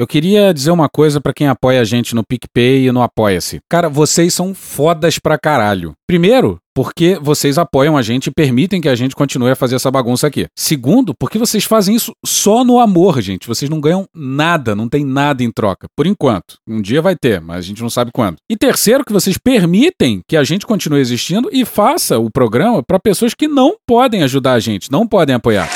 Eu queria dizer uma coisa para quem apoia a gente no PicPay e no Apoia-se. Cara, vocês são fodas pra caralho. Primeiro, porque vocês apoiam a gente e permitem que a gente continue a fazer essa bagunça aqui. Segundo, porque vocês fazem isso só no amor, gente. Vocês não ganham nada, não tem nada em troca. Por enquanto. Um dia vai ter, mas a gente não sabe quando. E terceiro, que vocês permitem que a gente continue existindo e faça o programa para pessoas que não podem ajudar a gente, não podem apoiar.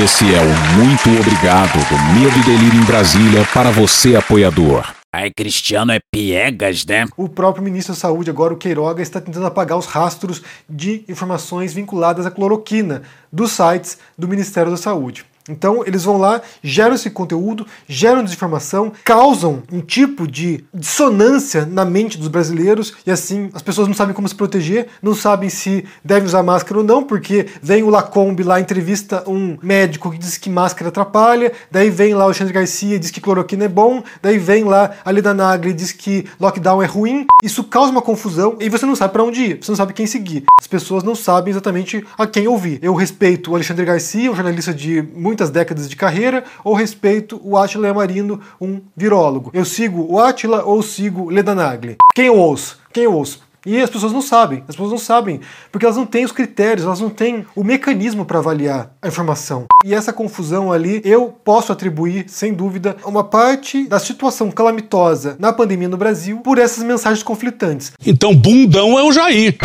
Esse é o muito obrigado do Medo e Delírio em Brasília para você, apoiador. Ai, Cristiano é piegas, né? O próprio ministro da Saúde, agora o Queiroga, está tentando apagar os rastros de informações vinculadas à cloroquina dos sites do Ministério da Saúde. Então eles vão lá, geram esse conteúdo, geram desinformação, causam um tipo de dissonância na mente dos brasileiros e assim as pessoas não sabem como se proteger, não sabem se devem usar máscara ou não, porque vem o Lacombe lá, entrevista um médico que diz que máscara atrapalha, daí vem lá o Alexandre Garcia e diz que cloroquina é bom, daí vem lá a Leda Nagli e diz que lockdown é ruim. Isso causa uma confusão e você não sabe para onde ir, você não sabe quem seguir. As pessoas não sabem exatamente a quem ouvir. Eu respeito o Alexandre Garcia, um jornalista de muitas décadas de carreira, ou respeito o Átila Yamarino, um virólogo. Eu sigo o Átila ou sigo Leda Nagli? Quem eu ouço? Quem eu ouço? E as pessoas não sabem, as pessoas não sabem, porque elas não têm os critérios, elas não têm o mecanismo para avaliar a informação. E essa confusão ali, eu posso atribuir, sem dúvida, uma parte da situação calamitosa na pandemia no Brasil por essas mensagens conflitantes. Então, bundão é o Jair.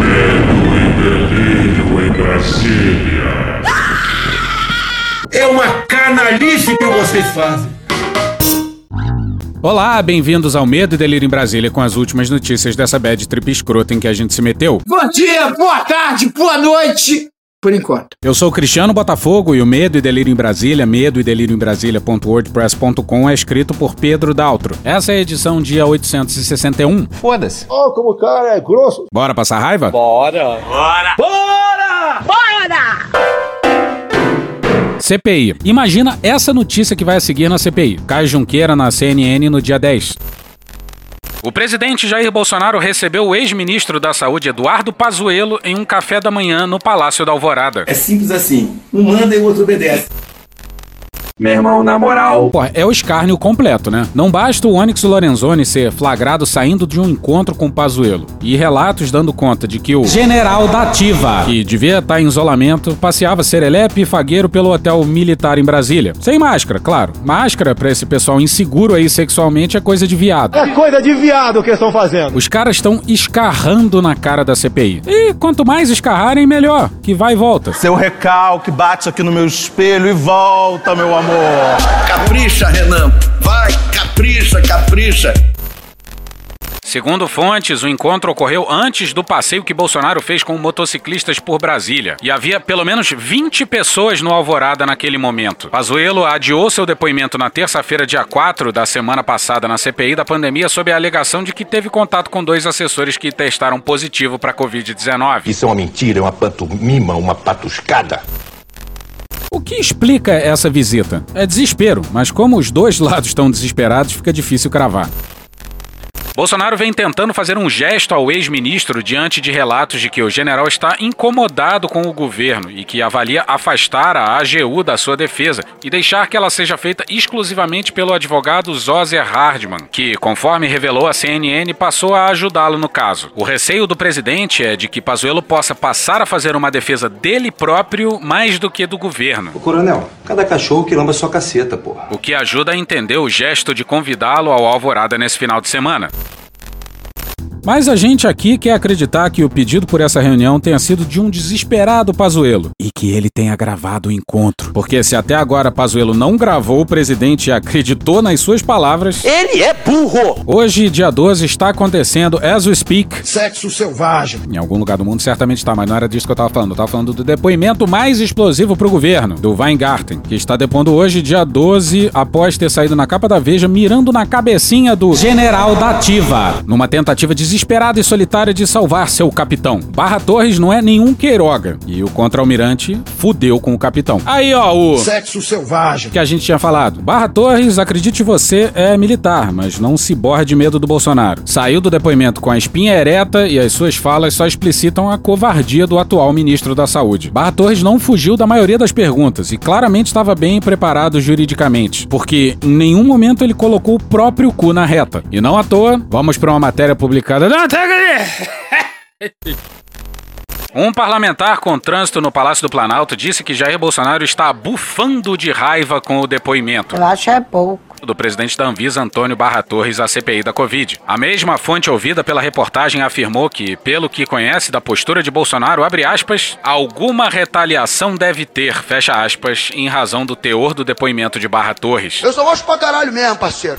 Medo e delírio em Brasília. É uma canalice que vocês fazem. Olá, bem-vindos ao Medo e Delírio em Brasília com as últimas notícias dessa bad trip escrota em que a gente se meteu. Bom dia, boa tarde, boa noite. Por enquanto. Eu sou o Cristiano Botafogo e o Medo e Delírio em Brasília, medo e delírio em Brasília.wordpress.com é escrito por Pedro Daltro. Essa é a edição dia 861. Foda-se. Oh, como o cara é grosso. Bora passar raiva? Bora. Bora! Bora! CPI. Imagina essa notícia que vai a seguir na CPI. Caio Junqueira na CNN no dia 10. O presidente Jair Bolsonaro recebeu o ex-ministro da Saúde Eduardo Pazuello em um café da manhã no Palácio da Alvorada. É simples assim. Um manda e o outro obedece. Meu irmão, na moral. Pô, é o escárnio completo, né? Não basta o Onyx Lorenzoni ser flagrado saindo de um encontro com o Pazuello e relatos dando conta de que o general da ativa, que devia estar em isolamento, passeava serelepe e fagueiro pelo hotel militar em Brasília. Sem máscara, claro. Máscara pra esse pessoal inseguro aí sexualmente é coisa de viado. É coisa de viado que estão fazendo. Os caras estão escarrando na cara da CPI. E quanto mais escarrarem, melhor. Que vai e volta. Seu recalque bate aqui no meu espelho e volta, meu amor. Capricha, Renan. Vai, capricha, capricha. Segundo fontes, o encontro ocorreu antes do passeio que Bolsonaro fez com motociclistas por Brasília. E havia pelo menos 20 pessoas no Alvorada naquele momento. Pazuello adiou seu depoimento na terça-feira, dia 4 da semana passada na CPI da pandemia, sob a alegação de que teve contato com dois assessores que testaram positivo para Covid-19. Isso é uma mentira, é uma pantomima, uma patuscada. O que explica essa visita? É desespero, mas como os dois lados estão desesperados, fica difícil cravar. Bolsonaro vem tentando fazer um gesto ao ex-ministro diante de relatos de que o general está incomodado com o governo e que avalia afastar a AGU da sua defesa e deixar que ela seja feita exclusivamente pelo advogado Zoser Hardman, que, conforme revelou a CNN, passou a ajudá-lo no caso. O receio do presidente é de que Pazuello possa passar a fazer uma defesa dele próprio mais do que do governo. Ô, coronel, cada cachorro que lamba sua caceta, porra. O que ajuda a entender o gesto de convidá-lo ao Alvorada nesse final de semana. Mas a gente aqui quer acreditar que o pedido por essa reunião tenha sido de um desesperado Pazuello e que ele tenha gravado o encontro. Porque se até agora Pazuello não gravou o presidente e acreditou nas suas palavras, Ele é burro. hoje, dia 12, está acontecendo as we speak. Sexo selvagem. Em algum lugar do mundo certamente está, mas não era disso que eu tava falando. Eu tava falando do depoimento mais explosivo pro governo, do Weingarten, que está depondo hoje, dia 12, após ter saído na capa da Veja, mirando na cabecinha do general da ativa, numa tentativa desesperada desesperada e solitária de salvar seu capitão. Barra Torres não é nenhum Queiroga. E o contra-almirante fudeu com o capitão. Aí, ó, o. Sexo selvagem. Que a gente tinha falado. Barra Torres, acredite você, é militar, mas não se borra de medo do Bolsonaro. Saiu do depoimento com a espinha ereta e as suas falas só explicitam a covardia do atual ministro da Saúde. Barra Torres não fugiu da maioria das perguntas e claramente estava bem preparado juridicamente, porque em nenhum momento ele colocou o próprio cu na reta. E não à toa, vamos para uma matéria publicada. Não, tá, um parlamentar com trânsito no Palácio do Planalto disse que Jair Bolsonaro está bufando de raiva com o depoimento. Eu acho é pouco do presidente da Anvisa, Antônio Barra Torres, à CPI da Covid. A mesma fonte ouvida pela reportagem afirmou que, pelo que conhece da postura de Bolsonaro, abre aspas, alguma retaliação deve ter, fecha aspas, em razão do teor do depoimento de Barra Torres. Eu só gosto pra caralho mesmo, parceiro.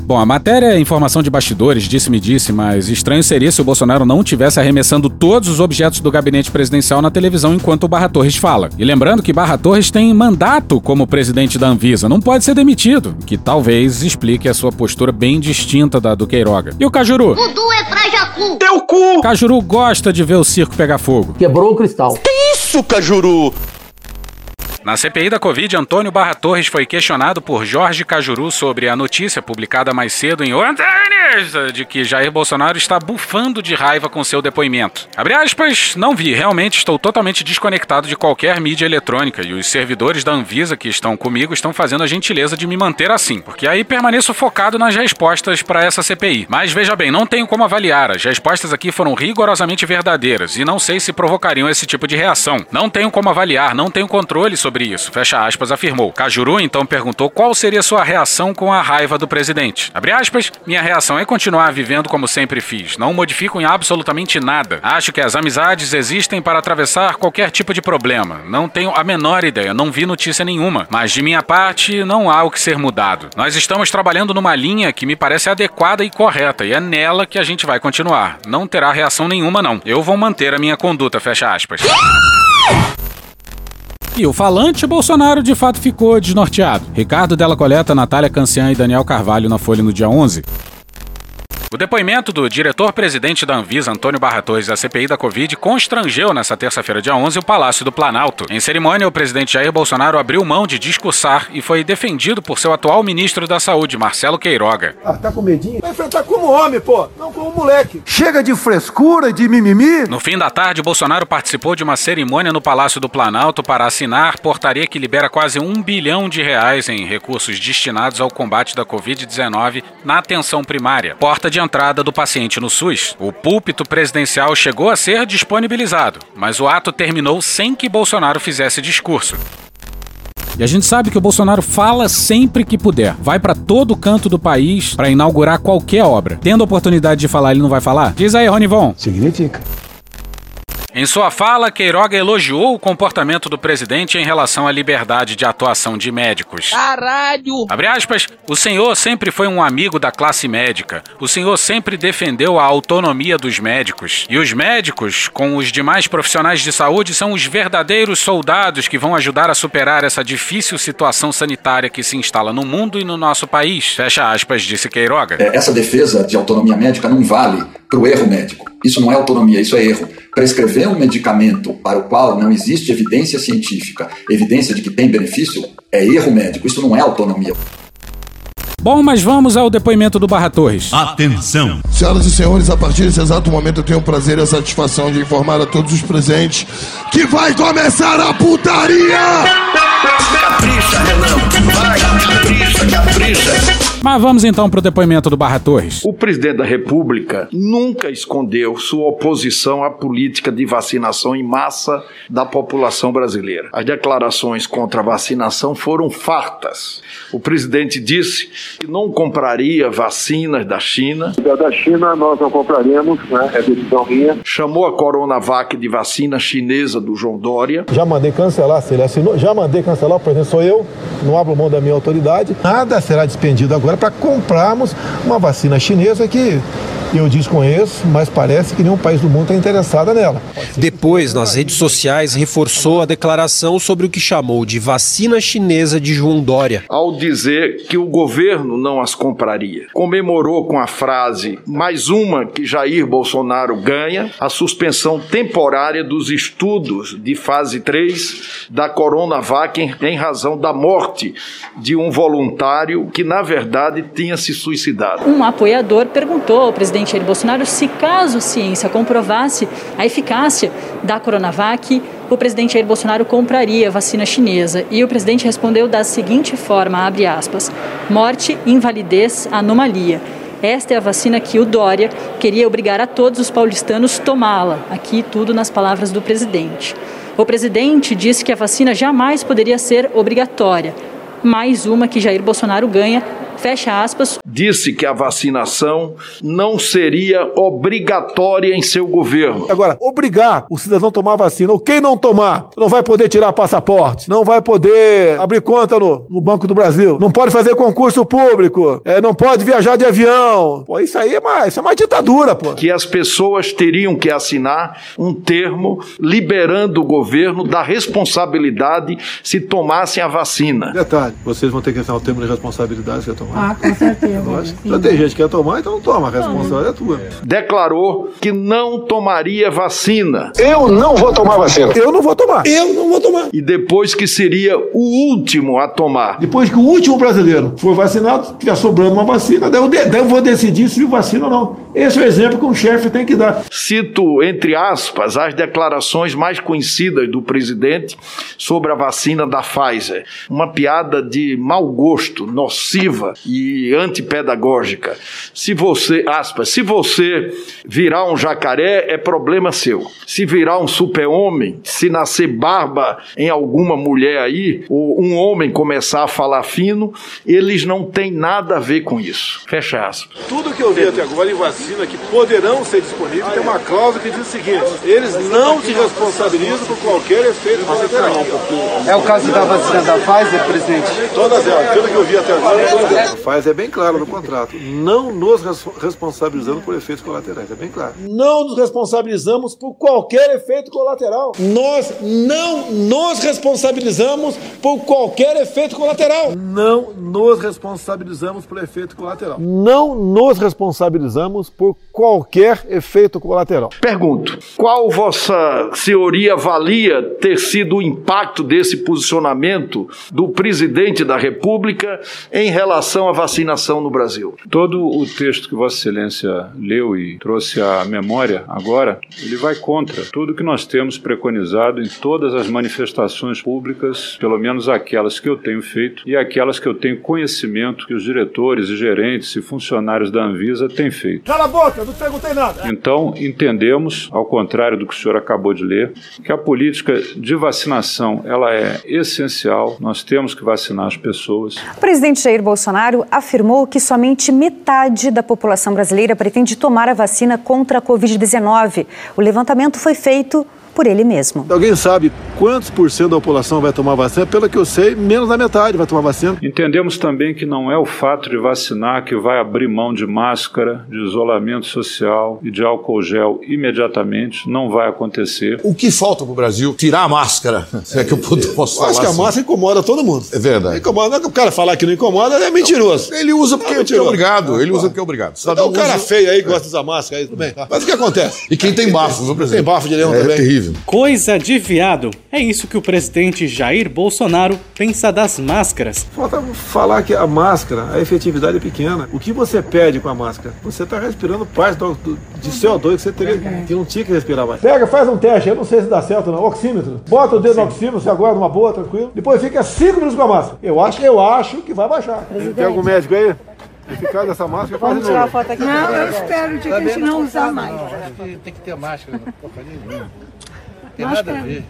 Bom, a matéria é informação de bastidores, disse-me disse, mas estranho seria se o Bolsonaro não tivesse arremessando todos os objetos do gabinete presidencial na televisão enquanto o Barra Torres fala. E lembrando que Barra Torres tem mandato como presidente da Anvisa, não pode ser demitido, que talvez explique a sua postura bem distinta da do Queiroga. E o Cajuru? Dudu é pra Jacu! Teu cu! Cajuru gosta de ver o circo pegar fogo. Quebrou o cristal. Que isso, Cajuru? Na CPI da Covid, Antônio Barra Torres foi questionado por Jorge Cajuru sobre a notícia publicada mais cedo em Antanes de que Jair Bolsonaro está bufando de raiva com seu depoimento. Abre aspas, não vi, realmente estou totalmente desconectado de qualquer mídia eletrônica e os servidores da Anvisa que estão comigo estão fazendo a gentileza de me manter assim, porque aí permaneço focado nas respostas para essa CPI. Mas veja bem, não tenho como avaliar, as respostas aqui foram rigorosamente verdadeiras e não sei se provocariam esse tipo de reação. Não tenho como avaliar, não tenho controle sobre sobre isso, fecha aspas, afirmou. Cajuru então perguntou qual seria sua reação com a raiva do presidente. Abre aspas, minha reação é continuar vivendo como sempre fiz. Não modifico em absolutamente nada. Acho que as amizades existem para atravessar qualquer tipo de problema. Não tenho a menor ideia, não vi notícia nenhuma. Mas de minha parte, não há o que ser mudado. Nós estamos trabalhando numa linha que me parece adequada e correta, e é nela que a gente vai continuar. Não terá reação nenhuma, não. Eu vou manter a minha conduta, fecha aspas. E o falante Bolsonaro de fato ficou desnorteado. Ricardo Della Coleta, Natália Cancian e Daniel Carvalho na Folha no dia 11. O depoimento do diretor-presidente da Anvisa, Antônio Barra Torres, à CPI da Covid, constrangeu nessa terça-feira, dia 11, o Palácio do Planalto. Em cerimônia, o presidente Jair Bolsonaro abriu mão de discursar e foi defendido por seu atual ministro da Saúde, Marcelo Queiroga. Ah, tá com medinho? Vai enfrentar como homem, pô, não como moleque. Chega de frescura, de mimimi. No fim da tarde, Bolsonaro participou de uma cerimônia no Palácio do Planalto para assinar portaria que libera quase um bilhão de reais em recursos destinados ao combate da Covid-19 na atenção primária. Porta de entrada do paciente no SUS, o púlpito presidencial chegou a ser disponibilizado, mas o ato terminou sem que Bolsonaro fizesse discurso. E a gente sabe que o Bolsonaro fala sempre que puder. Vai para todo canto do país para inaugurar qualquer obra. Tendo a oportunidade de falar, ele não vai falar? Diz aí, Ronivon. Significa. Em sua fala, Queiroga elogiou o comportamento do presidente em relação à liberdade de atuação de médicos. Caralho! Abre aspas, o senhor sempre foi um amigo da classe médica. O senhor sempre defendeu a autonomia dos médicos. E os médicos, com os demais profissionais de saúde, são os verdadeiros soldados que vão ajudar a superar essa difícil situação sanitária que se instala no mundo e no nosso país. Fecha aspas, disse Queiroga. Essa defesa de autonomia médica não vale para o erro médico. Isso não é autonomia, isso é erro. Prescrever um medicamento para o qual não existe evidência científica, evidência de que tem benefício, é erro médico. Isso não é autonomia. Bom, mas vamos ao depoimento do Barra Torres. Atenção! Senhoras e senhores, a partir desse exato momento eu tenho o prazer e a satisfação de informar a todos os presentes que vai começar a putaria! Capricha, Renan! Vai, capricha, capricha! Mas vamos então para o depoimento do Barra Torres. O presidente da República nunca escondeu sua oposição à política de vacinação em massa da população brasileira. As declarações contra a vacinação foram fartas. O presidente disse que não compraria vacinas da China. Da China nós não compraremos, né? é decisão minha. Chamou a Coronavac de vacina chinesa do João Dória. Já mandei cancelar, se ele assinou, já mandei cancelar, por exemplo, sou eu, não abro mão da minha autoridade. Nada será despendido agora para comprarmos uma vacina chinesa que Eu desconheço, mas parece que nenhum país do mundo está interessado nela. Depois, nas redes sociais, reforçou a declaração sobre o que chamou de vacina chinesa de João Dória. Ao dizer que o governo não as compraria. Comemorou com a frase mais uma que Jair Bolsonaro ganha, a suspensão temporária dos estudos de fase 3 da Coronavac em, em razão da morte de um voluntário que, na verdade, tinha se suicidado. Um apoiador perguntou ao presidente Jair Bolsonaro se, caso a ciência comprovasse a eficácia da Coronavac, o presidente Jair Bolsonaro compraria a vacina chinesa. E o presidente respondeu da seguinte forma, abre aspas, morte, invalidez, anomalia. Esta é a vacina que o Dória queria obrigar a todos os paulistanos tomá-la. Aqui tudo nas palavras do presidente. O presidente disse que a vacina jamais poderia ser obrigatória. Mais uma que Jair Bolsonaro ganha fecha aspas. Disse que a vacinação não seria obrigatória em seu governo. Agora, obrigar o cidadão a tomar a vacina, ou quem não tomar, não vai poder tirar passaporte, não vai poder abrir conta no, no Banco do Brasil, não pode fazer concurso público, é, não pode viajar de avião. Pô, isso aí é uma, isso é uma ditadura, pô. Que as pessoas teriam que assinar um termo liberando o governo da responsabilidade se tomassem a vacina. Detalhe, vocês vão ter que assinar o termo de responsabilidade se eu tomar. Ah, com certeza. Lógico. Já tem gente que quer tomar, então não toma. A responsabilidade é tua. Declarou que não tomaria vacina. Eu não vou tomar vacina. Eu não vou tomar. Eu não vou tomar. E depois que seria o último a tomar. Depois que o último brasileiro for vacinado, tiver sobrando uma vacina, daí eu, de, daí eu vou decidir se vacina ou não. Esse é o exemplo que um chefe tem que dar. Cito, entre aspas, as declarações mais conhecidas do presidente sobre a vacina da Pfizer. Uma piada de mau gosto, nociva e antipedagógica. Se você, aspas, se você virar um jacaré, é problema seu. Se virar um super-homem, se nascer barba em alguma mulher aí, ou um homem começar a falar fino, eles não têm nada a ver com isso. Fecha aspas. Tudo que eu vi até agora em vacina que poderão ser disponíveis tem uma cláusula que diz o seguinte: eles não se responsabilizam por qualquer efeito colateral. É o caso da vacina da Pfizer, presidente? Todas elas, tudo que eu vi até agora, Pfizer é bem claro no contrato. Não nos responsabilizamos por efeitos colaterais. É bem claro. Não nos responsabilizamos por qualquer efeito colateral. Nós não nos responsabilizamos por qualquer efeito colateral. Não nos responsabilizamos por efeito colateral. Não nos responsabilizamos por qualquer efeito colateral. Pergunto: qual vossa senhoria avalia ter sido o impacto desse posicionamento do presidente da República em relação à vacinação no Brasil? Todo o texto que Vossa Excelência leu e trouxe à memória agora, ele vai contra tudo que nós temos preconizado em todas as manifestações públicas, pelo menos aquelas que eu tenho feito e aquelas que eu tenho conhecimento que os diretores e gerentes e funcionários da Anvisa têm feito. Cala a boca, não perguntei nada. Então, entendemos, ao contrário do que o senhor acabou de ler, que a política de vacinação ela é essencial. Nós temos que vacinar as pessoas. O presidente Jair Bolsonaro afirmou que somente metade da população brasileira pretende tomar a vacina contra a Covid-19. O levantamento foi feito por ele mesmo. Alguém sabe quantos por cento da população vai tomar vacina? Pelo que eu sei, menos da metade vai tomar vacina. Entendemos também que não é o fato de vacinar que vai abrir mão de máscara, de isolamento social e de álcool gel imediatamente. Não vai acontecer. O que falta para o Brasil? Tirar a máscara. Se é que eu posso falar Acho que a assim. máscara incomoda todo mundo. É verdade. Incomoda. Não é que o cara falar que não incomoda é mentiroso. Ele usa porque, É porque é obrigado. Ele usa porque é obrigado. Então, o cara usa- feio aí gosta de usar máscara aí, tudo bem. Mas o que acontece? E quem tem bafo, viu, presidente? Tem bafo de leão é também. terrível. Coisa de viado. É isso que o presidente Jair Bolsonaro pensa das máscaras. Falta falar que a máscara, a efetividade é pequena. O que você perde com a máscara? Você está respirando parte do, do- de CO2 que você teria, que não tinha que respirar mais. Pega, faz um teste, eu não sei se dá certo não. Oxímetro. Bota o dedo no oxímetro, você aguarda uma boa, tranquilo. Depois fica 5 minutos com a máscara. Eu acho, eu acho que vai baixar. Tem algum médico aí? Eficaz dessa máscara, faz de novo. foto aqui. Não, eu espero de que a gente não usar mais. Tem que ter máscara, porcaria nenhuma. Tem nada a ver.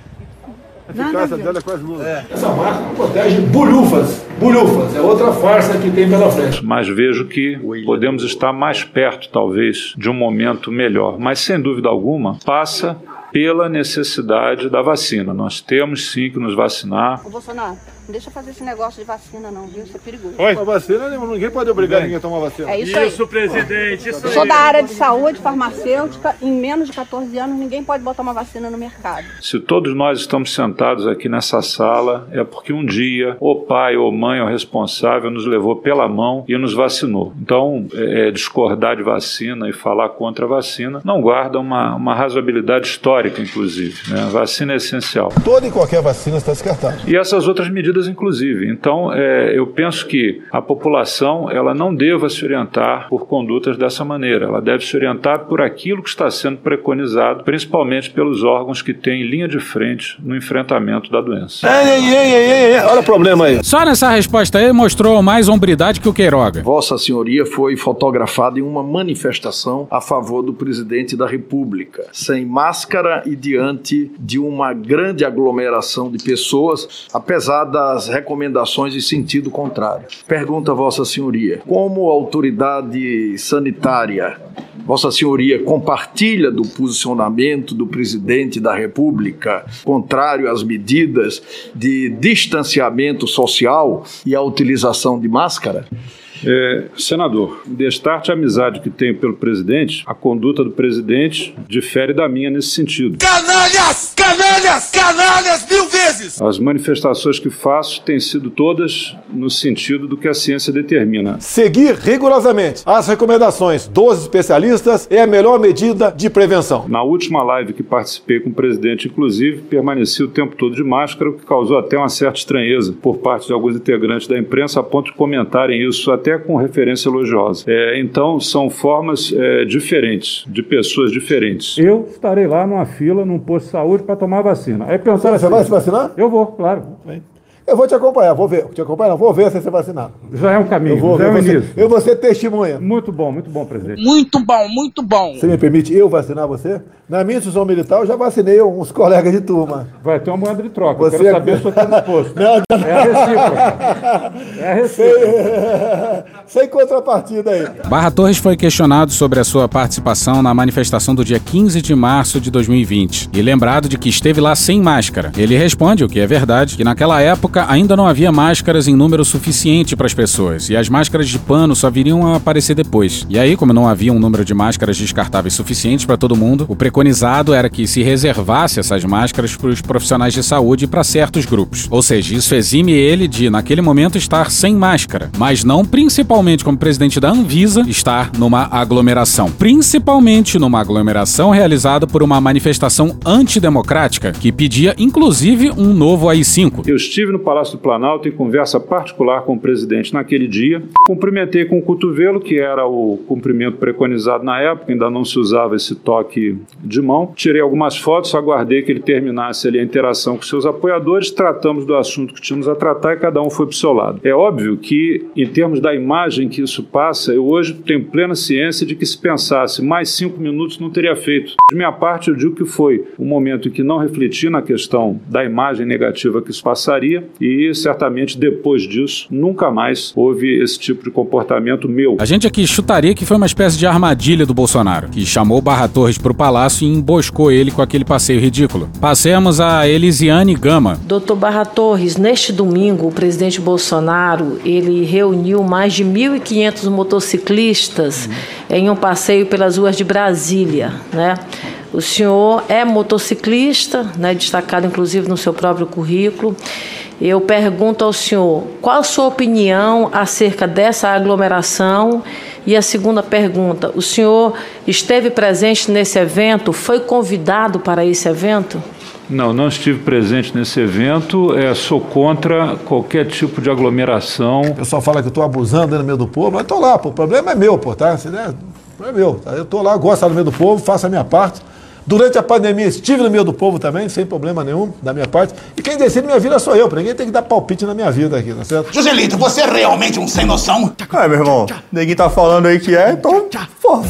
A eficácia dela é quase nula. Essa máscara não protege bolhufas. Bolhufas. É outra farsa que tem pela frente. Mas vejo que podemos estar mais perto, talvez, de um momento melhor. Mas, sem dúvida alguma, passa pela necessidade da vacina. Nós temos sim que nos vacinar. Ô Bolsonaro, Não deixa fazer esse negócio de vacina, não, viu? Isso é perigoso. Oi? A vacina, ninguém pode obrigar ninguém a tomar vacina. É isso aí. Isso, presidente, isso Sou da área de saúde, farmacêutica. Em menos de 14 anos, ninguém pode botar uma vacina no mercado. Se todos nós estamos sentados aqui nessa sala, é porque um dia o pai ou mãe ou responsável nos levou pela mão e nos vacinou. Então, é, discordar de vacina e falar contra a vacina não guarda uma, uma razoabilidade histórica, inclusive. Né? A vacina é essencial. Toda e qualquer vacina está descartada. E essas outras medidas, inclusive. Então, é, eu penso que a população ela não deva se orientar por condutas dessa maneira. Ela deve se orientar por aquilo que está sendo preconizado, principalmente pelos órgãos que têm linha de frente no enfrentamento da doença. Ei, ei, ei, ei, ei, olha o problema aí. Só nessa resposta aí mostrou mais hombridade que o Queiroga. Vossa Senhoria foi fotografado em uma manifestação a favor do presidente da República, sem máscara e diante de uma grande aglomeração de pessoas, apesar das recomendações em sentido contrário. Pergunta Vossa Senhoria: como autoridade sanitária, Vossa Senhoria compartilha do posicionamento do presidente da República contrário às medidas de distanciamento social e à utilização de máscara? É, senador, destarte a amizade que tenho pelo presidente, a conduta do presidente difere da minha nesse sentido. Canalhas! Canalhas! Canalhas! As manifestações que faço têm sido todas no sentido do que a ciência determina. Seguir rigorosamente as recomendações dos especialistas é a melhor medida de prevenção. Na última live que participei com o presidente, inclusive, permaneci o tempo todo de máscara, o que causou até uma certa estranheza por parte de alguns integrantes da imprensa, a ponto de comentarem isso até com referência elogiosa. É, então, são formas é, diferentes, de pessoas diferentes. Eu estarei lá numa fila, num posto de saúde, para tomar vacina. Aí pensaram Você assim, vai se vacinar? Eu vou, claro. Eu vou te acompanhar, vou ver. Te acompanhar, não, vou ver se você é vacinado. Já é um caminho, Eu vou, já é eu um vou ser- início. eu vou ser testemunha. Muito bom, muito bom, presidente. Muito bom, muito bom. Você me permite eu vacinar você? Na minha instituição militar, eu já vacinei uns colegas de turma. Vai ter uma moeda de troca. Você Eu quero saber se eu estou disposto. Não, não. É a recíproca. É a recíproca. Sem, sem contrapartida aí. Barra Torres foi questionado sobre a sua participação na manifestação do dia 15 de março de 2020 e lembrado de que esteve lá sem máscara. Ele responde, o que é verdade, que naquela época ainda não havia máscaras em número suficiente para as pessoas e as máscaras de pano só viriam a aparecer depois. E aí, como não havia um número de máscaras descartáveis suficientes para todo mundo, o preconizado era que se reservasse essas máscaras para os profissionais de saúde e para certos grupos. Ou seja, isso exime ele de, naquele momento, estar sem máscara, mas não principalmente como presidente da Anvisa, estar numa aglomeração. Principalmente numa aglomeração realizada por uma manifestação antidemocrática que pedia, inclusive, um novo AI-5. Eu estive no Palácio do Planalto em conversa particular com o presidente naquele dia. Cumprimentei com o cotovelo, que era o cumprimento preconizado na época, ainda não se usava esse toque de mão. Tirei algumas fotos, aguardei que ele terminasse ali a interação com seus apoiadores, tratamos do assunto que tínhamos a tratar e cada um foi para o seu lado. É óbvio que, em termos da imagem que isso passa, eu hoje tenho plena ciência de que se pensasse mais cinco minutos não teria feito. De minha parte, eu digo que foi um momento em que não refleti na questão da imagem negativa que isso passaria e certamente depois disso nunca mais houve esse tipo de comportamento meu. A gente aqui chutaria que foi uma espécie de armadilha do Bolsonaro, que chamou Barra Torres para o palácio e emboscou ele com aquele passeio ridículo. Passemos a Elisiane Gama. Doutor Barra Torres, neste domingo, o presidente Bolsonaro ele reuniu mais de 1.500 motociclistas em um passeio pelas ruas de Brasília, né? O senhor é motociclista, né, destacado inclusive no seu próprio currículo. Eu pergunto ao senhor qual a sua opinião acerca dessa aglomeração. E a segunda pergunta: o senhor esteve presente nesse evento? Foi convidado para esse evento? Não, não estive presente nesse evento. É, sou contra qualquer tipo de aglomeração. O pessoal fala que eu estou abusando no meio do povo, mas estou lá, pô. O problema é meu, pô, tá? Né? O problema é meu. Tá? Eu estou lá, gosto de estar no meio do povo, faço a minha parte. Durante a pandemia estive no meio do povo também, sem problema nenhum, da minha parte. E quem decide minha vida sou eu, pra ninguém tem que dar palpite na minha vida aqui, tá certo? Joselito, você é realmente um sem noção? É, meu irmão, ninguém tá falando aí que é, então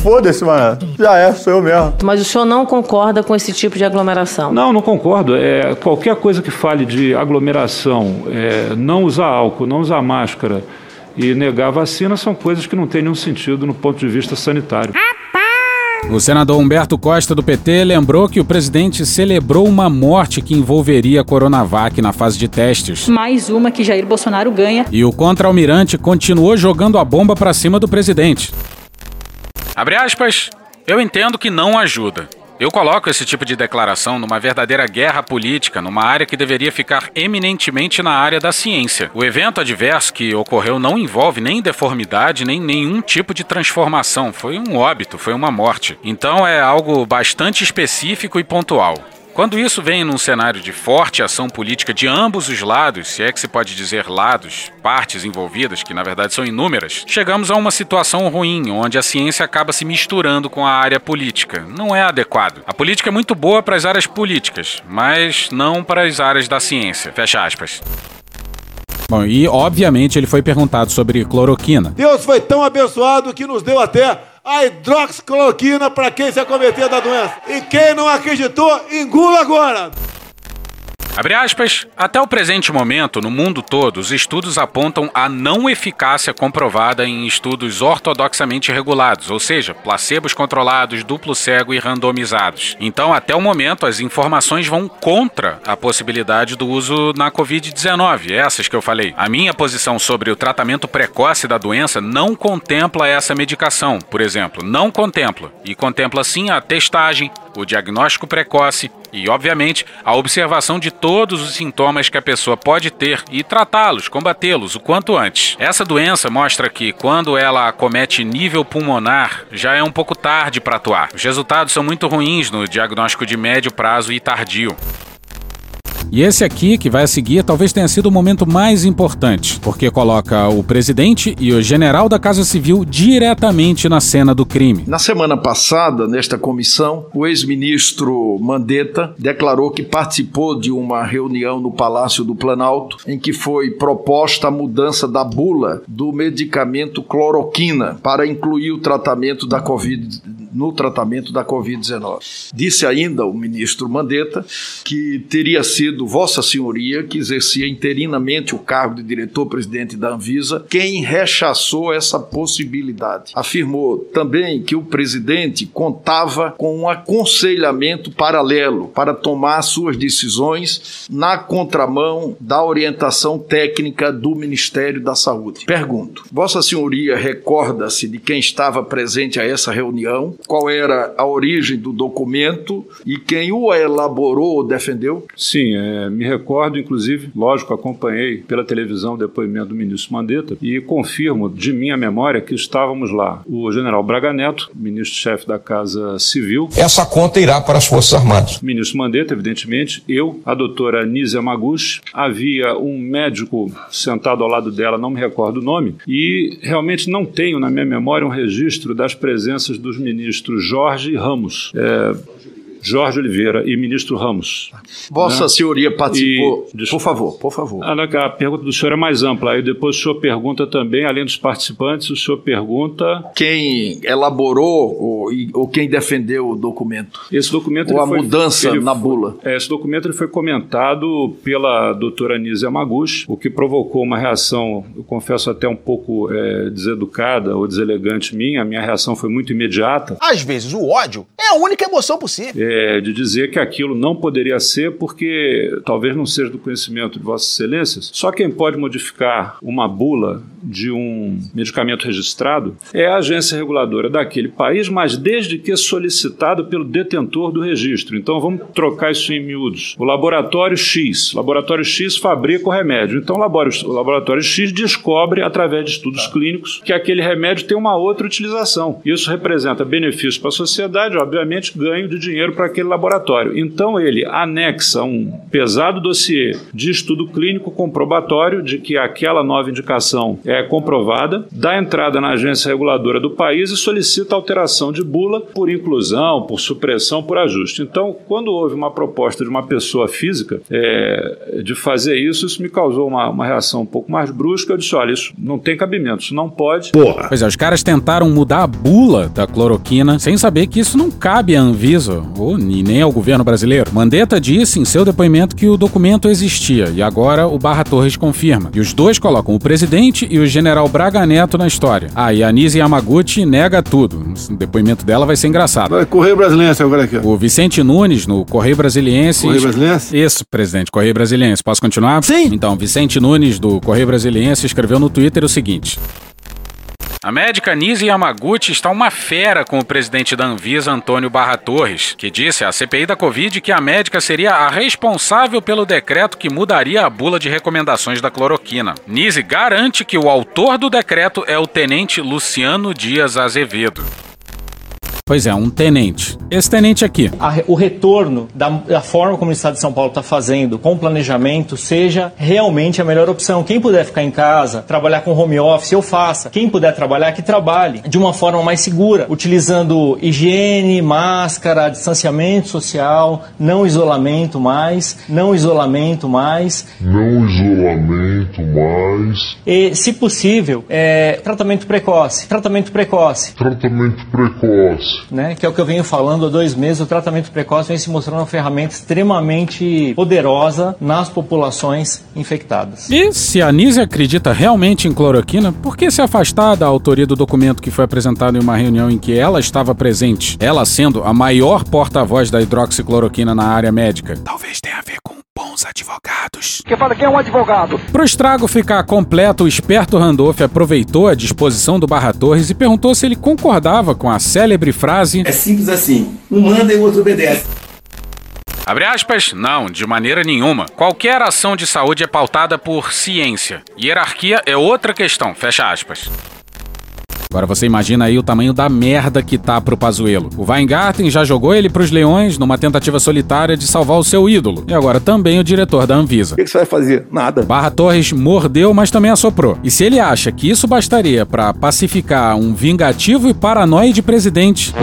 foda-se, mano. Já é, sou eu mesmo. Mas o senhor não concorda com esse tipo de aglomeração? Não, não concordo. É, qualquer coisa que fale de aglomeração, é, não usar álcool, não usar máscara e negar a vacina são coisas que não têm nenhum sentido no ponto de vista sanitário. O senador Humberto Costa do PT lembrou que o presidente celebrou uma morte que envolveria a Coronavac na fase de testes. Mais uma que Jair Bolsonaro ganha. E o contra-almirante continuou jogando a bomba para cima do presidente. Abre aspas, eu entendo que não ajuda. Eu coloco esse tipo de declaração numa verdadeira guerra política, numa área que deveria ficar eminentemente na área da ciência. O evento adverso que ocorreu não envolve nem deformidade, nem nenhum tipo de transformação. Foi um óbito, foi uma morte. Então é algo bastante específico e pontual. Quando isso vem num cenário de forte ação política de ambos os lados, se é que se pode dizer lados, partes envolvidas, que na verdade são inúmeras, chegamos a uma situação ruim, onde a ciência acaba se misturando com a área política. Não é adequado. A política é muito boa para as áreas políticas, mas não para as áreas da ciência. Fecha aspas. Bom, e obviamente ele foi perguntado sobre cloroquina. Deus foi tão abençoado que nos deu até a hidroxicloroquina para quem se acometer da doença. E quem não acreditou, engula agora. Abre aspas, até o presente momento, no mundo todo, os estudos apontam a não eficácia comprovada em estudos ortodoxamente regulados, ou seja, placebos controlados, duplo cego e randomizados. Então, até o momento, as informações vão contra a possibilidade do uso na Covid-19, essas que eu falei. A minha posição sobre o tratamento precoce da doença não contempla essa medicação, por exemplo, não contempla. E contempla sim a testagem, o diagnóstico precoce e, obviamente, a observação de todos os sintomas que a pessoa pode ter e tratá-los, combatê-los o quanto antes. Essa doença mostra que, quando ela acomete nível pulmonar, já é um pouco tarde para atuar. Os resultados são muito ruins no diagnóstico de médio prazo e tardio. E esse aqui, que vai a seguir, talvez tenha sido o momento mais importante, porque coloca o presidente e o general da Casa Civil diretamente na cena do crime. Na semana passada, nesta comissão, o ex-ministro Mandetta declarou que participou de uma reunião no Palácio do Planalto em que foi proposta a mudança da bula do medicamento cloroquina para incluir o tratamento da Covid no tratamento da Covid-19. Disse ainda o ministro Mandetta que teria sido Vossa Senhoria, que exercia interinamente o cargo de diretor-presidente da Anvisa, quem rechaçou essa possibilidade. Afirmou também que o presidente contava com um aconselhamento paralelo para tomar suas decisões na contramão da orientação técnica do Ministério da Saúde. Pergunto: Vossa Senhoria recorda-se de quem estava presente a essa reunião? qual era a origem do documento e quem o elaborou ou defendeu? Sim, é, me recordo, inclusive, lógico, acompanhei pela televisão o depoimento do ministro Mandetta e confirmo de minha memória que estávamos lá. O general Braga Neto, ministro-chefe da Casa Civil. Essa conta irá para as Forças Armadas. Ministro Mandetta, evidentemente, eu, a doutora Nízia Maguchi, havia um médico sentado ao lado dela, não me recordo o nome, e realmente não tenho na minha memória um registro das presenças dos ministros ministro Jorge Ramos. É, Jorge Oliveira e ministro Ramos. Vossa né? Senhoria participou. E, por favor, por favor. A, a, pergunta do senhor é mais ampla. Aí depois o senhor pergunta também, além dos participantes, o senhor pergunta. Quem elaborou ou, ou quem defendeu o documento? Esse documento. Ou a foi, mudança na bula? É, esse documento ele foi comentado pela doutora Anísia Maguchi, o que provocou uma reação, eu confesso até um pouco é, deseducada ou deselegante minha. A minha reação foi muito imediata. Às vezes o ódio é a única emoção possível. É, é, de dizer que aquilo não poderia ser porque talvez não seja do conhecimento de Vossas Excelências. Só quem pode modificar uma bula de um medicamento registrado é a agência reguladora daquele país, mas desde que solicitado pelo detentor do registro. Então vamos trocar isso em miúdos. O laboratório X, laboratório X fabrica o remédio. Então o laboratório X descobre através de estudos clínicos que aquele remédio tem uma outra utilização. Isso representa benefício para a sociedade, obviamente ganho de dinheiro para para aquele laboratório. Então ele anexa um pesado dossiê de estudo clínico comprobatório de que aquela nova indicação é comprovada, dá entrada na agência reguladora do país e solicita alteração de bula por inclusão, por supressão, por ajuste. Então, quando houve uma proposta de uma pessoa física é, de fazer isso, isso me causou uma, uma reação um pouco mais brusca. Eu disse: olha, isso não tem cabimento, isso não pode. Porra. Pois é, os caras tentaram mudar a bula da cloroquina sem saber que isso não cabe à Anvisa ou e nem ao governo brasileiro. Mandetta disse em seu depoimento que o documento existia e agora o Barra Torres confirma. E os dois colocam o presidente e o general Braga Neto na história. Ah, e a Nise Yamaguchi nega tudo. O depoimento dela vai ser engraçado. Correio Brasiliense agora aqui. ó. O Vicente Nunes, no Correio Brasiliense. Correio Brasiliense? Isso, presidente, Correio Brasiliense. Posso continuar? Sim. Então, Vicente Nunes, do Correio Brasiliense, escreveu no Twitter o seguinte. A médica Nise Yamaguchi está uma fera com o presidente da Anvisa, Antônio Barra Torres, que disse à CPI da Covid que a médica seria a responsável pelo decreto que mudaria a bula de recomendações da cloroquina. Nise garante que o autor do decreto é o tenente Luciano Dias Azevedo. Pois é, um tenente. Esse tenente aqui. a- o retorno da, da forma como o Estado de São Paulo está fazendo com o planejamento seja realmente a melhor opção. Quem puder ficar em casa, trabalhar com home office, eu faça. Quem puder trabalhar, que trabalhe de uma forma mais segura, utilizando higiene, máscara, distanciamento social, não isolamento mais, não isolamento mais. Não isolamento mais. E, se possível, é, tratamento precoce. Tratamento precoce. Tratamento precoce. né, que é o que eu venho falando há dois meses, o tratamento precoce vem se mostrando uma ferramenta extremamente poderosa nas populações infectadas. E se a Nise acredita realmente em cloroquina, por que se afastar da autoria do documento que foi apresentado em uma reunião em que ela estava presente? Ela sendo a maior porta-voz da hidroxicloroquina na área médica. Talvez tenha a ver com bons advogados. Quem fala quem é um advogado? Pro estrago ficar completo, o esperto Randolph aproveitou a disposição do Barra Torres e perguntou se ele concordava com a célebre frase: É simples assim. Um manda e o outro obedece. Abre aspas, não, de maneira nenhuma. Qualquer ação de saúde é pautada por ciência. Hierarquia é outra questão, fecha aspas. Agora você imagina aí o tamanho da merda que tá pro Pazuello. O Weingarten já jogou ele pros leões numa tentativa solitária de salvar o seu ídolo. E agora também o diretor da Anvisa. O que, que você vai fazer? Nada. Barra Torres mordeu, mas também assoprou. E se ele acha que isso bastaria pra pacificar um vingativo e paranoide presidente,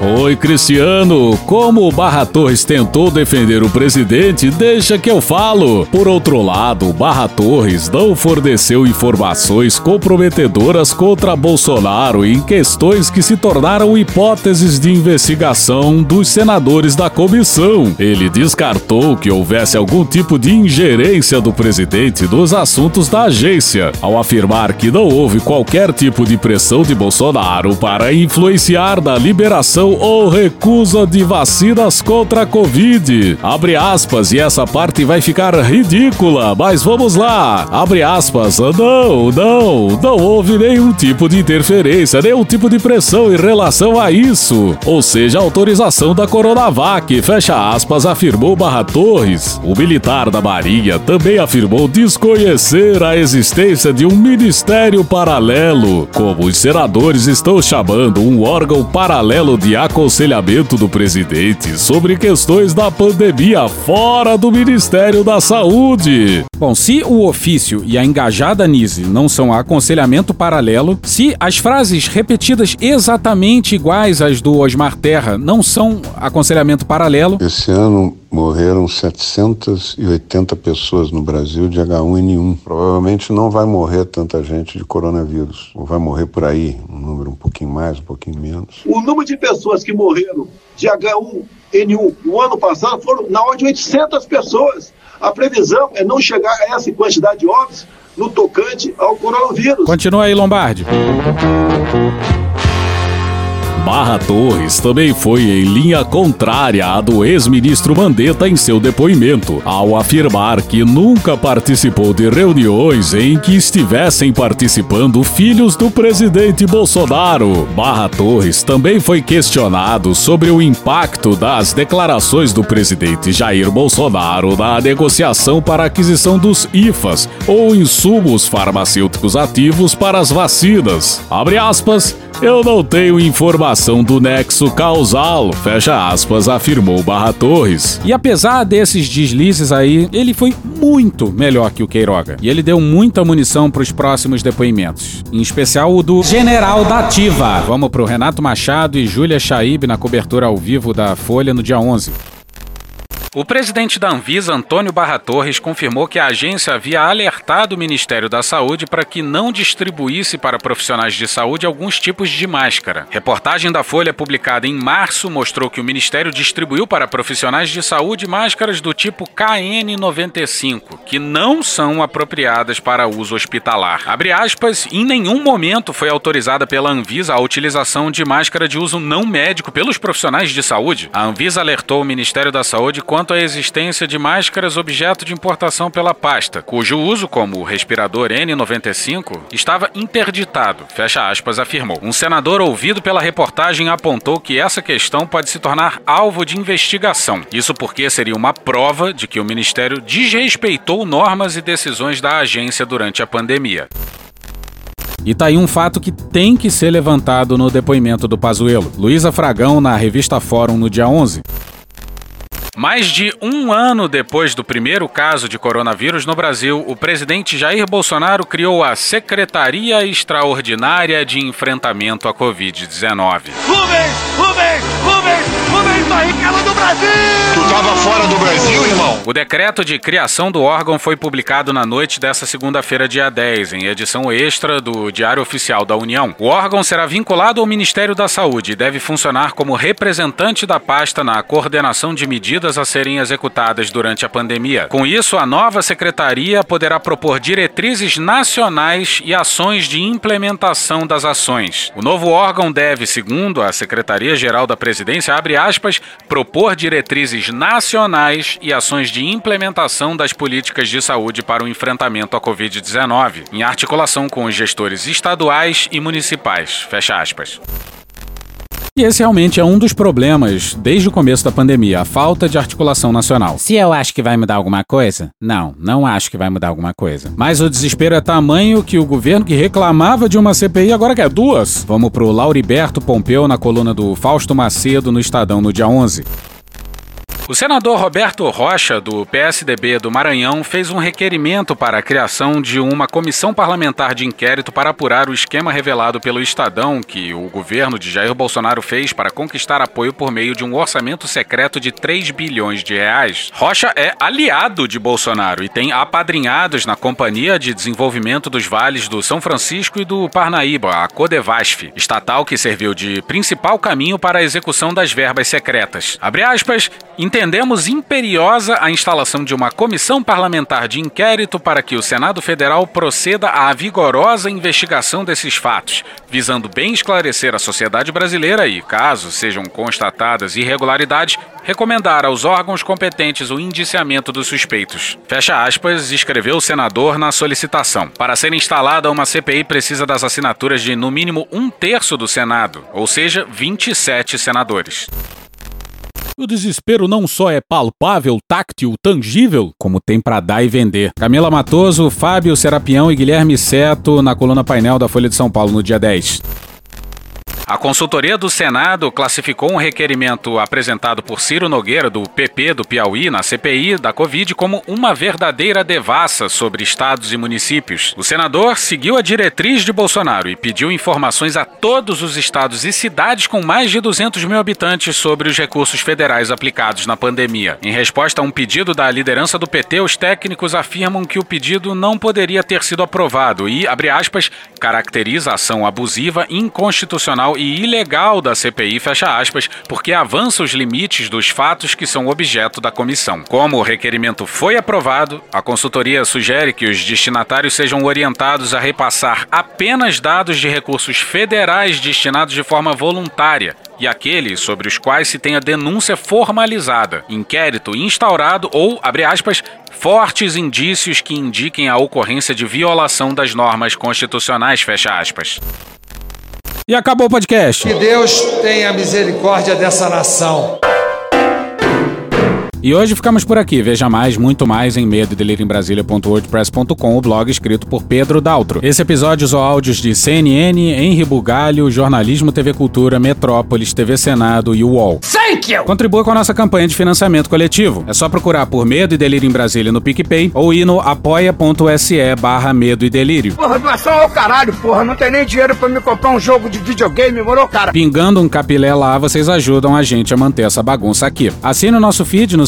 Oi, Cristiano. Como o Barra Torres tentou defender o presidente, deixa que eu falo. Por outro lado, o Barra Torres não forneceu informações comprometedoras contra Bolsonaro em questões que se tornaram hipóteses de investigação dos senadores da comissão. Ele descartou que houvesse algum tipo de ingerência do presidente nos assuntos da agência, ao afirmar que não houve qualquer tipo de pressão de Bolsonaro para influenciar na liberação ou recusa de vacinas contra a Covid. Abre aspas, e essa parte vai ficar ridícula, mas vamos lá. Abre aspas, não, não, não houve nenhum tipo de interferência, nenhum tipo de pressão em relação a isso. Ou seja, autorização da Coronavac, fecha aspas, afirmou Barra Torres. O militar da Marinha também afirmou desconhecer a existência de um ministério paralelo, como os senadores estão chamando um órgão paralelo de aconselhamento do presidente sobre questões da pandemia fora do Ministério da Saúde. Bom, se o ofício e a engajada Nise não são aconselhamento paralelo, se as frases repetidas exatamente iguais às do Osmar Terra não são aconselhamento paralelo, Esse ano morreram 780 pessoas no Brasil de H1N1. Provavelmente não vai morrer tanta gente de coronavírus. Ou vai morrer por aí, um número um pouquinho mais, um pouquinho menos. O número de pessoas que morreram de H1N1 no ano passado foram na ordem de 800 pessoas. A previsão é não chegar a essa quantidade de óbitos no tocante ao coronavírus. continua aí Lombardi. Barra Torres também foi em linha contrária à do ex-ministro Mandetta em seu depoimento, ao afirmar que nunca participou de reuniões em que estivessem participando filhos do presidente Bolsonaro. Barra Torres também foi questionado sobre o impacto das declarações do presidente Jair Bolsonaro na negociação para a aquisição dos IFAs, ou insumos farmacêuticos ativos para as vacinas. Abre aspas. Eu não tenho informação do nexo causal, fecha aspas, afirmou Barra Torres. E apesar desses deslizes aí, ele foi muito melhor que o Queiroga. E ele deu muita munição para os próximos depoimentos. Em especial o do General da Ativa. Vamos pro Renato Machado e Júlia Chaib na cobertura ao vivo da Folha no dia 11. O presidente da Anvisa, Antônio Barra Torres, confirmou que a agência havia alertado o Ministério da Saúde para que não distribuísse para profissionais de saúde alguns tipos de máscara. Reportagem da Folha publicada em março mostrou que o Ministério distribuiu para profissionais de saúde máscaras do tipo KN95, que não são apropriadas para uso hospitalar. Abre aspas, em nenhum momento foi autorizada pela Anvisa a utilização de máscara de uso não médico pelos profissionais de saúde. A Anvisa alertou o Ministério da Saúde quanto à existência de máscaras objeto de importação pela pasta, cujo uso, como o respirador N95, estava interditado, fecha aspas, afirmou. Um senador ouvido pela reportagem apontou que essa questão pode se tornar alvo de investigação. Isso porque seria uma prova de que o Ministério desrespeitou normas e decisões da agência durante a pandemia. E tá aí um fato que tem que ser levantado no depoimento do Pazuello. Luísa Fragão, na revista Fórum, no dia 11. Mais de um ano depois do primeiro caso de coronavírus no Brasil, o presidente Jair Bolsonaro criou a Secretaria Extraordinária de Enfrentamento à Covid-19. Rubens! Rubens! Rubens Barrichello do Brasil! Tu tava fora do Brasil, irmão? O decreto de criação do órgão foi publicado na noite dessa segunda-feira, dia 10, em edição extra do Diário Oficial da União. O órgão será vinculado ao Ministério da Saúde e deve funcionar como representante da pasta na coordenação de medidas a serem executadas durante a pandemia. Com isso, a nova secretaria poderá propor diretrizes nacionais e ações de implementação das ações. O novo órgão deve, segundo a Secretaria-Geral da Presidência, abre aspas, propor diretrizes nacionais e ações de implementação das políticas de saúde para o enfrentamento à Covid-19, em articulação com os gestores estaduais e municipais. Fecha aspas. E esse realmente é um dos problemas desde o começo da pandemia, a falta de articulação nacional. Se eu acho que vai mudar alguma coisa? Não, não acho que vai mudar alguma coisa. Mas o desespero é tamanho que o governo que reclamava de uma CPI agora quer duas. Vamos pro Lauriberto Pompeu na coluna do Fausto Macedo no Estadão no dia 11. O senador Roberto Rocha, do PSDB do Maranhão, fez um requerimento para a criação de uma comissão parlamentar de inquérito para apurar o esquema revelado pelo Estadão que o governo de Jair Bolsonaro fez para conquistar apoio por meio de um orçamento secreto de 3 bilhões de reais. Rocha é aliado de Bolsonaro e tem apadrinhados na Companhia de Desenvolvimento dos Vales do São Francisco e do Parnaíba, a Codevasf, estatal que serviu de principal caminho para a execução das verbas secretas. Abre aspas, Entendemos imperiosa a instalação de uma comissão parlamentar de inquérito para que o Senado Federal proceda à vigorosa investigação desses fatos, visando bem esclarecer a sociedade brasileira e, caso sejam constatadas irregularidades, recomendar aos órgãos competentes o indiciamento dos suspeitos. Fecha aspas, escreveu o senador na solicitação. Para ser instalada uma CPI precisa das assinaturas de no mínimo um terço do Senado, ou seja, 27 senadores. O desespero não só é palpável, táctil, tangível, como tem para dar e vender. Camila Matoso, Fábio Serapião e Guilherme Seto na coluna painel da Folha de São Paulo no dia 10. A consultoria do Senado classificou um requerimento apresentado por Ciro Nogueira, do PP do Piauí, na CPI da Covid, como uma verdadeira devassa sobre estados e municípios. O senador seguiu a diretriz de Bolsonaro e pediu informações a todos os estados e cidades com mais de 200 mil habitantes sobre os recursos federais aplicados na pandemia. Em resposta a um pedido da liderança do PT, os técnicos afirmam que o pedido não poderia ter sido aprovado e, abre aspas, caracteriza ação abusiva, inconstitucional e ilegal da CPI, fecha aspas, porque avança os limites dos fatos que são objeto da comissão. Como o requerimento foi aprovado, a consultoria sugere que os destinatários sejam orientados a repassar apenas dados de recursos federais destinados de forma voluntária e aqueles sobre os quais se tenha denúncia formalizada, inquérito instaurado ou, abre aspas, fortes indícios que indiquem a ocorrência de violação das normas constitucionais, fecha aspas. E acabou o podcast. Que Deus tenha misericórdia dessa nação. E hoje ficamos por aqui. Veja mais, muito mais em medo o blog escrito por Pedro Daltro. Esse episódio usou áudios de CNN, Henri Bugalho, Jornalismo TV Cultura, Metrópolis, TV Senado e UOL. Thank you! Contribua com a nossa campanha de financiamento coletivo. É só procurar por Medo e Delírio em Brasília no PicPay ou ir no apoia.se barra Medo e Delírio. Porra, doação ao caralho, porra. Não tem nem dinheiro pra me comprar um jogo de videogame, moro, cara? Pingando um capilé lá, vocês ajudam a gente a manter essa bagunça aqui. Assine o nosso feed no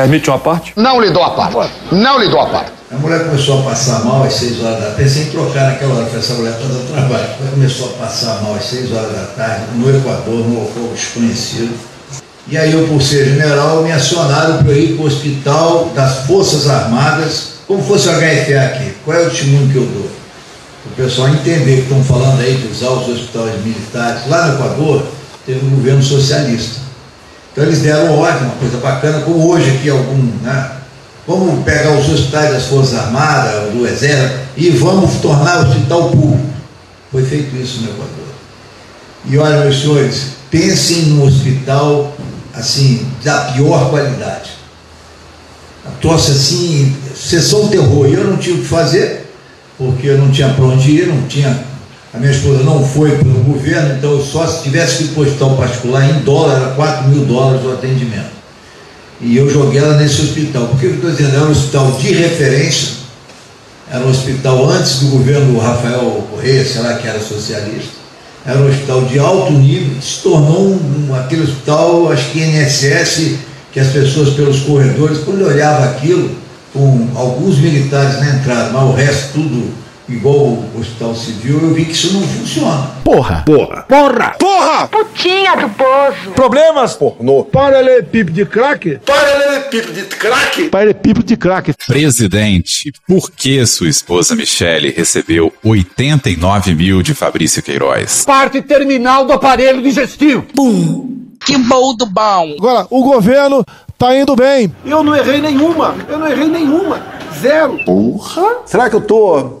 Permite uma parte? Não lhe dou a parte. Não lhe dou a parte. A mulher começou a passar mal às 6 horas da tarde. Pensei em trocar naquela hora, essa mulher está dando trabalho. Ela começou a passar mal às 6 horas da tarde, no Equador, num local desconhecido. E aí eu, por ser general, me acionaram para ir para o hospital das Forças Armadas, como fosse o HFA aqui. Qual é o testemunho que eu dou? O pessoal entender que estão falando aí de usar os hospitais militares. Lá no Equador, teve um governo socialista. Então eles deram ordem, uma coisa bacana, como hoje aqui algum, né? Vamos pegar os hospitais das Forças Armadas, do Exército, e vamos tornar hospital público. Foi feito isso no Equador. E olha, meus senhores, pensem num hospital assim, da pior qualidade. A tosse assim, sessão terror. E eu não tinha o que fazer, porque eu não tinha para onde ir, não tinha. A minha esposa não foi pelo governo, então só se tivesse que o hospital particular em dólar, era 4 mil dólares o atendimento. E eu joguei ela nesse hospital. Por que eu estou dizendo? Era um hospital de referência, era um hospital antes do governo Rafael Correia, sei lá que era socialista. Era um hospital de alto nível, se tornou um, aquele hospital, acho que INSS, que as pessoas pelos corredores, quando eu olhava aquilo, com alguns militares na entrada, mas o resto tudo igual o hospital civil, eu vi que isso não funciona. Porra! Porra! Porra! Porra! Putinha do poço. Problemas? Pornô. Paralelepípedo de craque? Paralelepípedo de craque? Paralelepípedo de craque. Presidente, por que sua esposa Michele recebeu 89 mil de Fabrício Queiroz? Parte terminal do aparelho digestivo. Pum! Que bom do bom. Agora, o governo tá indo bem. Eu não errei nenhuma. Eu não errei nenhuma. Zero. Porra! Será que eu tô